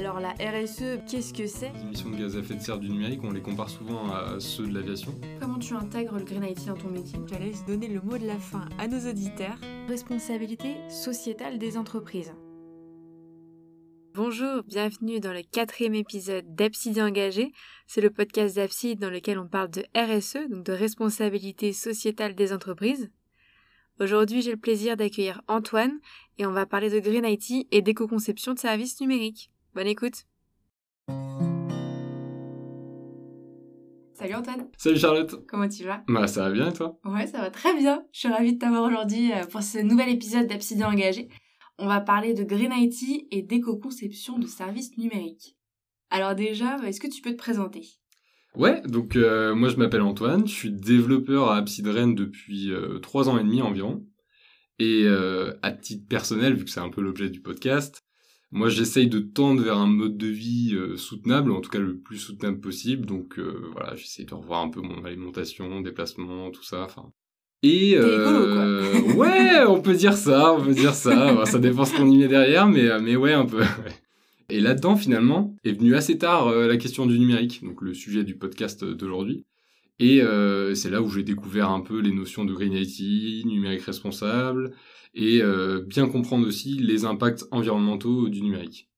Alors la RSE, qu'est-ce que c'est? Les émissions de gaz à effet de serre du numérique, on les compare souvent à ceux de l'aviation. Comment tu intègres le Green IT dans ton métier? Je te laisse donner le mot de la fin à nos auditeurs. Responsabilité sociétale des entreprises. Bonjour, bienvenue dans le quatrième épisode d'Abside Engagé. C'est le podcast d'Abside dans lequel on parle de RSE, donc de responsabilité sociétale des entreprises. Aujourd'hui, j'ai le plaisir d'accueillir Antoine et on va parler de Green IT et d'éco-conception de services numériques. Bonne écoute. Salut Antoine. Salut Charlotte. Comment tu vas? Bah ça va bien et toi? Ouais, ça va très bien. Je suis ravie de t'avoir aujourd'hui euh, pour ce nouvel épisode d'Absidian Engagé. On va parler de Green IT et d'éco-conception de services numériques. Alors déjà, est-ce que tu peux te présenter? Ouais, donc euh, moi je m'appelle Antoine, je suis développeur à Abside Rennes depuis euh, trois ans et demi environ. Et euh, à titre personnel, vu que c'est un peu l'objet du podcast, moi j'essaye de tendre vers un mode de vie euh, soutenable, en tout cas le plus soutenable possible. Donc euh, voilà, j'essaye de revoir un peu mon alimentation, déplacement, tout ça. Enfin. Et quoi. ouais, on peut dire ça, on peut dire ça. Ça dépend ce qu'on y met derrière, mais mais ouais un peu. Et là-dedans, finalement, est venue assez tard euh, la question du numérique, donc le sujet du podcast d'aujourd'hui. Et euh, c'est là où j'ai découvert un peu les notions de Green IT, numérique responsable, et euh, bien comprendre aussi les impacts environnementaux du numérique.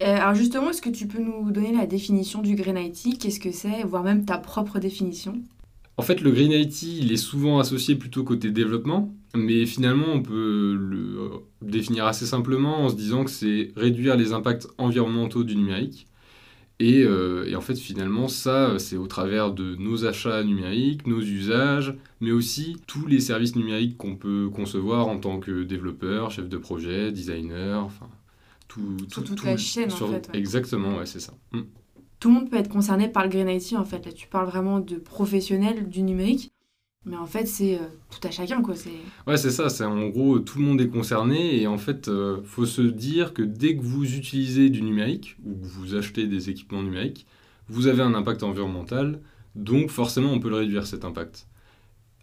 Alors justement, est-ce que tu peux nous donner la définition du Green IT Qu'est-ce que c'est? Voire même ta propre définition? En fait, le Green IT, il est souvent associé plutôt côté développement, mais finalement, on peut le euh, définir assez simplement en se disant que c'est réduire les impacts environnementaux du numérique. Et, euh, et en fait, finalement, ça, c'est au travers de nos achats numériques, nos usages, mais aussi tous les services numériques qu'on peut concevoir en tant que développeur, chef de projet, designer, enfin, tout, Sur tout- toute tout- la chaîne, en sur- fait, ouais. Exactement, ouais, c'est ça. Mm. Tout le monde peut être concerné par le Green IT en fait. Là, tu parles vraiment de professionnels du numérique. Mais en fait, c'est euh, tout à chacun quoi. C'est Ouais, c'est ça, c'est en gros tout le monde est concerné et en fait, euh, faut se dire que dès que vous utilisez du numérique ou que vous achetez des équipements numériques, vous avez un impact environnemental, donc forcément on peut le réduire cet impact.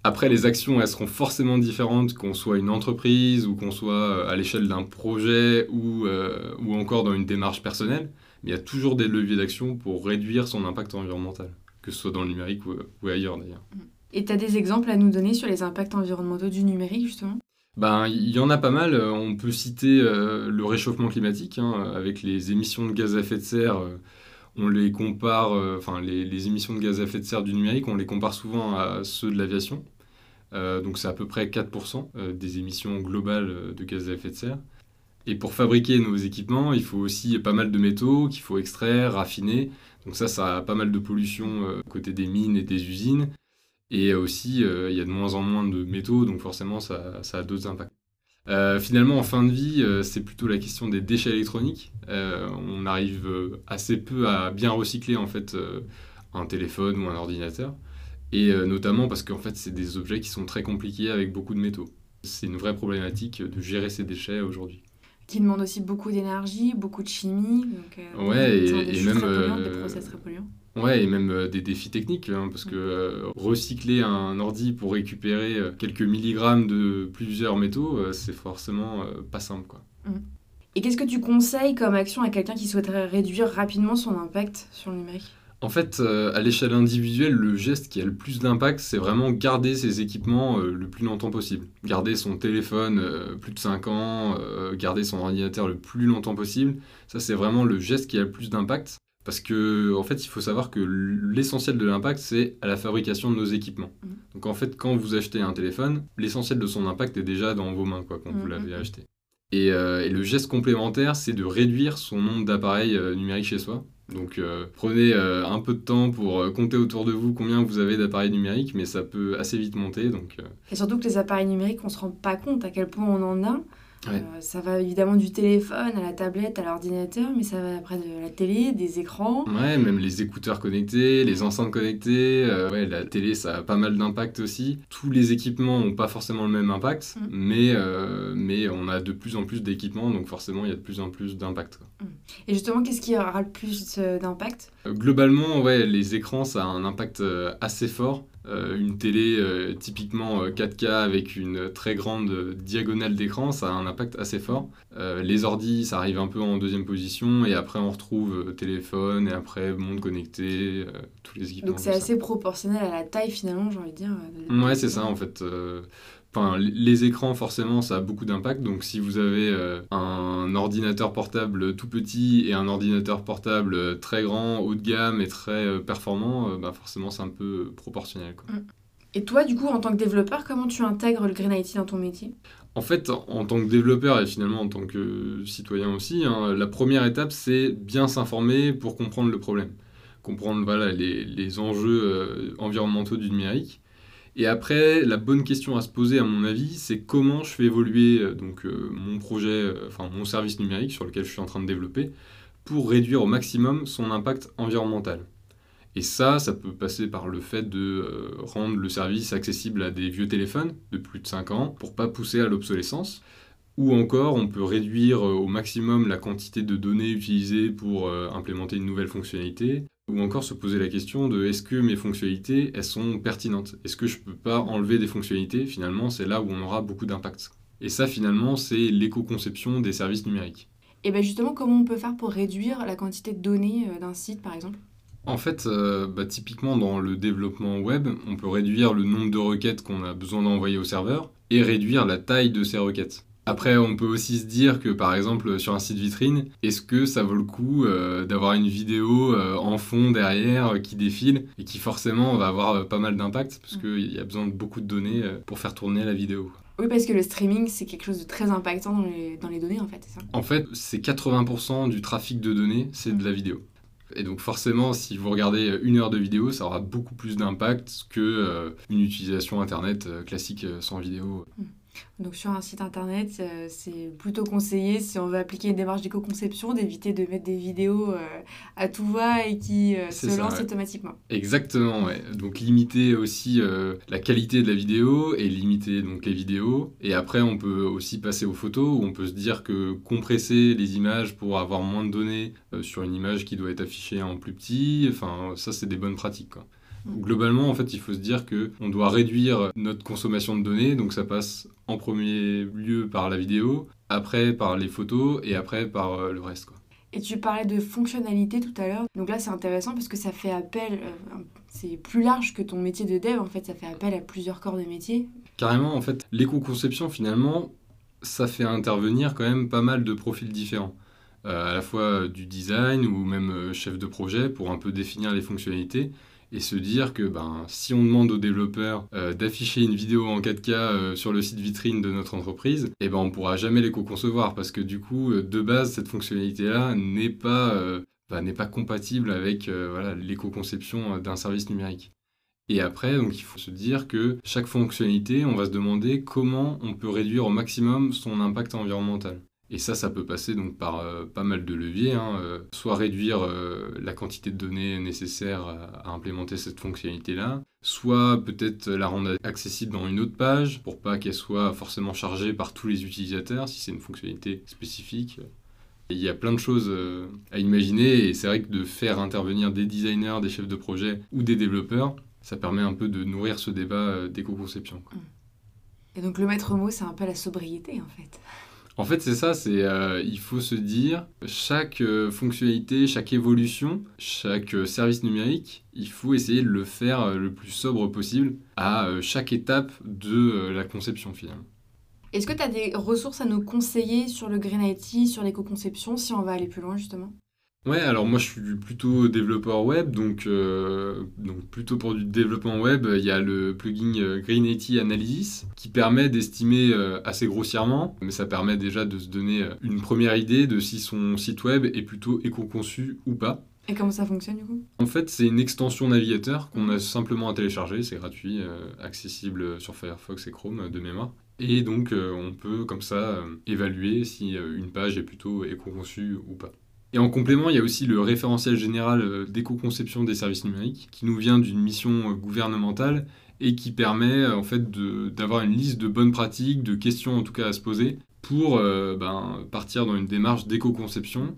Après, les actions, elles seront forcément différentes qu'on soit une entreprise ou qu'on soit euh, à l'échelle d'un projet ou, euh, ou encore dans une démarche personnelle, mais il y a toujours des leviers d'action pour réduire son impact environnemental, que ce soit dans le numérique ou, ou ailleurs d'ailleurs. Et tu as des exemples à nous donner sur les impacts environnementaux du numérique justement? Ben, il y en a pas mal. On peut citer euh, le réchauffement climatique, hein, avec les émissions de gaz à effet de serre. euh, on les compare, euh, enfin, les, émissions de gaz à effet de serre du numérique, on les compare souvent à ceux de l'aviation. Donc, c'est à peu près 4% euh, des émissions globales de gaz à effet de serre. Et pour fabriquer nos équipements, il faut aussi pas mal de métaux qu'il faut extraire, raffiner. Donc, ça, ça a pas mal de pollution côté des mines et des usines. Et aussi, euh, il y a de moins en moins de métaux, donc forcément, ça, a d'autres impacts. Euh, finalement, en fin de vie, euh, c'est plutôt la question des déchets électroniques. On arrive assez peu à bien recycler en fait un téléphone ou un ordinateur, et notamment parce qu'en fait, c'est des objets qui sont très compliqués avec beaucoup de métaux. C'est une vraie problématique de gérer ces déchets aujourd'hui. Qui demandent aussi beaucoup d'énergie, beaucoup de chimie. Donc, euh, Ouais, des- et- des et même, des euh, process très polluants. Ouais, et même euh, des défis techniques, hein, parce que euh, recycler un ordi pour récupérer quelques milligrammes de plusieurs métaux, euh, c'est forcément euh, pas simple, quoi. Et qu'est-ce que tu conseilles comme action à quelqu'un qui souhaiterait réduire rapidement son impact sur le numérique? En fait, euh, à l'échelle individuelle, le geste qui a le plus d'impact, c'est vraiment garder ses équipements euh, le plus longtemps possible. Garder son téléphone euh, plus de 5 ans, garder son ordinateur le plus longtemps possible. Ça, c'est vraiment le geste qui a le plus d'impact. Parce que, en fait, il faut savoir que l'essentiel de l'impact, c'est à la fabrication de nos équipements. Mhm. Donc, en fait, quand vous achetez un téléphone, l'essentiel de son impact est déjà dans vos mains, quoi, quand vous Mhm. l'avez acheté. Et, et le geste complémentaire, c'est de réduire son nombre d'appareils numériques chez soi. Donc euh, prenez euh, un peu de temps pour euh, compter autour de vous combien vous avez d'appareils numériques, mais ça peut assez vite monter. Et surtout que les appareils numériques, on se rend pas compte à quel point on en a. Ouais. Euh, ça va évidemment du téléphone à la tablette, à l'ordinateur, mais ça va après de la télé, des écrans. ouais, même les écouteurs connectés, les enceintes connectées, euh, ouais, la télé, ça a pas mal d'impact aussi. Tous les équipements n'ont pas forcément le même impact, Mhm. mais, euh, mais on a de plus en plus d'équipements, donc forcément il y a de plus en plus d'impact. quoi. Et justement, qu'est-ce qui aura le plus d'impact? Globalement, ouais, les écrans, ça a un impact assez fort. Euh, une télé euh, typiquement 4K avec une très grande diagonale d'écran, ça a un impact assez fort. les ordis, ça arrive un peu en deuxième position, et après on retrouve téléphone, et après monde connecté, tous les équipements. Donc c'est assez proportionnel à la taille finalement, j'ai envie de dire. Ouais, c'est ça en fait. Enfin, les écrans, forcément, ça a beaucoup d'impact. Donc, si vous avez euh, un ordinateur portable tout petit et un ordinateur portable très grand, haut de gamme et très euh, performant, euh, bah, forcément, c'est un peu proportionnel. Quoi. Mm. Et toi, du coup, en tant que développeur, comment tu intègres le Green IT dans ton métier? En fait, en tant que développeur et finalement en tant que citoyen aussi, hein, la première étape, c'est bien s'informer pour comprendre le problème. Comprendre voilà, les, les enjeux environnementaux du numérique. Et après, la bonne question à se poser, à mon avis, c'est comment je fais évoluer euh, donc, euh, mon projet, euh, enfin mon service numérique sur lequel je suis en train de développer, pour réduire au maximum son impact environnemental. Et ça, ça peut passer par le fait de rendre le service accessible à des vieux téléphones de plus de 5 ans pour pas pousser à l'obsolescence. Ou encore, on peut réduire au maximum la quantité de données utilisées pour implémenter une nouvelle fonctionnalité. Ou encore se poser la question de est-ce que mes fonctionnalités, elles sont pertinentes? Est-ce que je ne peux pas enlever des fonctionnalités? Finalement, c'est là où on aura beaucoup d'impact. Et ça, finalement, c'est l'éco-conception des services numériques. Et bien justement, comment on peut faire pour réduire la quantité de données euh, d'un site, par exemple? En fait, euh, bah, typiquement dans le développement web, on peut réduire le nombre de requêtes qu'on a besoin d'envoyer au serveur et réduire la taille de ces requêtes. Après, on peut aussi se dire que par exemple sur un site vitrine, est-ce que ça vaut le coup euh, d'avoir une vidéo euh, en fond derrière euh, qui défile et qui forcément va avoir pas mal d'impact parce mm. qu'il y a besoin de beaucoup de données pour faire tourner la vidéo. Oui, parce que le streaming, c'est quelque chose de très impactant dans les, dans les données, en fait, c'est ça? En fait, c'est 80% du trafic de données, c'est de la vidéo. Et donc forcément, si vous regardez une heure de vidéo, ça aura beaucoup plus d'impact que une utilisation Internet classique sans vidéo. Mm. Donc sur un site internet, euh, c'est plutôt conseillé si on veut appliquer une démarche d'éco-conception d'éviter de mettre des vidéos euh, à tout va et qui euh, se lancent automatiquement. Exactement, ouais. Donc limiter aussi la qualité de la vidéo et limiter donc les vidéos. Et après, on peut aussi passer aux photos où on peut se dire que compresser les images pour avoir moins de données sur une image qui doit être affichée en plus petit, enfin ça c'est des bonnes pratiques. Quoi. Globalement, en fait, il faut se dire qu'on doit réduire notre consommation de données, donc ça passe en premier lieu par la vidéo, après par les photos et après par euh, le reste. Quoi. Et tu parlais de fonctionnalité tout à l'heure, donc là c'est intéressant parce que ça fait appel, euh, c'est plus large que ton métier de dev, en fait, ça fait appel à plusieurs corps de métier. Carrément, en fait, l'éco-conception finalement, ça fait intervenir quand même pas mal de profils différents. Euh, à la fois du design ou même chef de projet pour un peu définir les fonctionnalités et se dire que ben, si on demande aux développeurs euh, d'afficher une vidéo en 4K euh, sur le site vitrine de notre entreprise, eh ben, on ne pourra jamais l'éco-concevoir parce que du coup, euh, de base, cette fonctionnalité-là n'est pas, n'est pas compatible avec l'éco-conception d'un service numérique. Et après, donc, il faut se dire que chaque fonctionnalité, on va se demander comment on peut réduire au maximum son impact environnemental. Et ça, ça peut passer donc par euh, pas mal de leviers, hein, euh, soit réduire euh, la quantité de données nécessaires à, implémenter cette fonctionnalité-là, soit peut-être la rendre accessible dans une autre page pour pas qu'elle soit forcément chargée par tous les utilisateurs si c'est une fonctionnalité spécifique. il y a plein de choses à imaginer et c'est vrai que de faire intervenir des designers, des chefs de projet ou des développeurs, ça permet un peu de nourrir ce débat d'éco-conception. Et donc le maître mot, c'est un peu la sobriété en fait. En fait, c'est ça, c'est euh, il faut se dire chaque euh, fonctionnalité, chaque évolution, chaque euh, service numérique, il faut essayer de le faire le plus sobre possible à chaque étape de la conception finalement. Est-ce que tu as des ressources à nous conseiller sur le Green IT, sur l'éco-conception, si on va aller plus loin justement? Ouais, alors moi je suis plutôt développeur web, donc, euh, donc plutôt pour du développement web, il y a le plugin euh, Green Analysis qui permet d'estimer euh, assez grossièrement, mais ça permet déjà de se donner une première idée de si son site web est plutôt éco-conçu ou pas. Et comment ça fonctionne du coup? En fait, c'est une extension navigateur qu'on a simplement à télécharger, c'est gratuit, accessible sur Firefox et Chrome de mémoire. Et donc on peut comme ça évaluer si une page est plutôt éco-conçue ou pas. Et en complément, il y a aussi le référentiel général euh, d'éco-conception des services numériques, qui nous vient d'une mission euh, gouvernementale et qui permet euh, en fait d'avoir une liste de bonnes pratiques, de questions en tout cas à se poser, pour ben, partir dans une démarche d'éco-conception.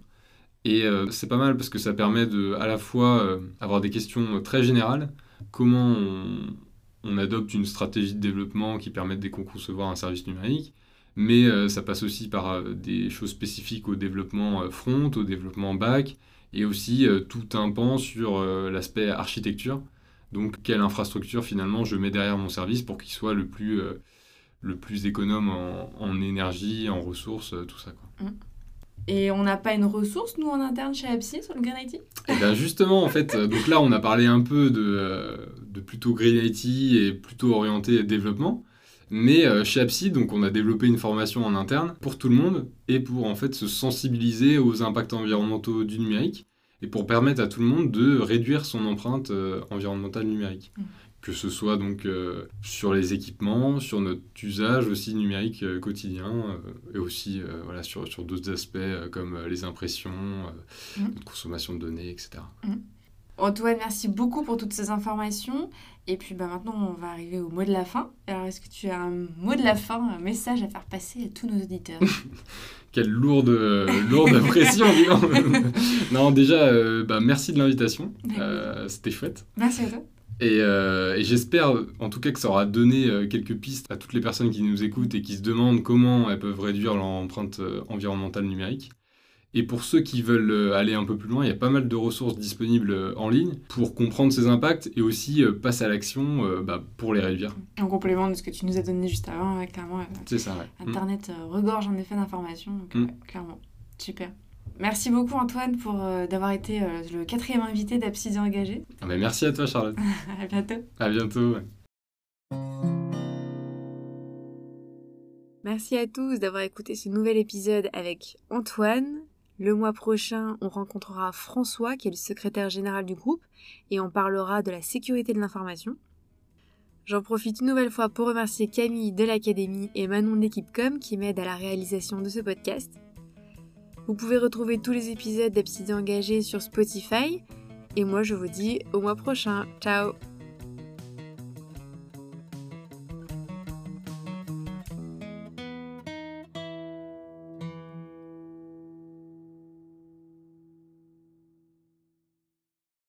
Et c'est pas mal parce que ça permet de à la fois avoir des questions très générales, comment on adopte une stratégie de développement qui permet d'éco-concevoir un service numérique, mais euh, ça passe aussi par euh, des choses spécifiques au développement euh, front, au développement back, et aussi tout un pan sur l'aspect architecture. Donc quelle infrastructure finalement je mets derrière mon service pour qu'il soit le plus, le plus économe en, énergie, en ressources, tout ça. Quoi. Mmh. Et on n'a pas une ressource, nous, en interne chez Epsi sur le Green IT Eh bien justement, en fait, donc là, on a parlé un peu de, de plutôt Green IT et plutôt orienté développement. Mais euh, chez Epsi, donc on a développé une formation en interne pour tout le monde et pour en fait se sensibiliser aux impacts environnementaux du numérique et pour permettre à tout le monde de réduire son empreinte environnementale numérique. Mmh que ce soit donc euh, sur les équipements, sur notre usage aussi numérique euh, quotidien, euh, et aussi voilà, sur, sur d'autres aspects comme les impressions, mmh. notre consommation de données, etc. Mmh. Antoine, merci beaucoup pour toutes ces informations. Et puis bah, maintenant, on va arriver au mot de la fin. Alors, est-ce que tu as un mot de la fin, un message à faire passer à tous nos auditeurs? Quelle lourde, lourde pression, Non, déjà, bah, merci de l'invitation. C'était chouette. Merci à toi. Euh, et, j'espère en tout cas que ça aura donné euh, quelques pistes à toutes les personnes qui nous écoutent et qui se demandent comment elles peuvent réduire leur empreinte euh, environnementale numérique. Et pour ceux qui veulent aller un peu plus loin, il y a pas mal de ressources disponibles en ligne pour comprendre ces impacts et aussi passer à l'action bah, pour les réduire. En complément de ce que tu nous as donné juste avant, clairement. C'est ça, Internet regorge en effet d'informations, mm. clairement. Super. Merci beaucoup Antoine pour euh, d'avoir été euh, le quatrième invité d'Absidian Engagé. Ah bah merci à toi Charlotte. à bientôt. À bientôt. Merci à tous d'avoir écouté ce nouvel épisode avec Antoine. Le mois prochain, on rencontrera François, qui est le secrétaire général du groupe, et on parlera de la sécurité de l'information. J'en profite une nouvelle fois pour remercier Camille de l'Académie et Manon de qui m'aident à la réalisation de ce podcast. Vous pouvez retrouver tous les épisodes d'Absidian Engagé sur Spotify. Et moi, je vous dis au mois prochain. Ciao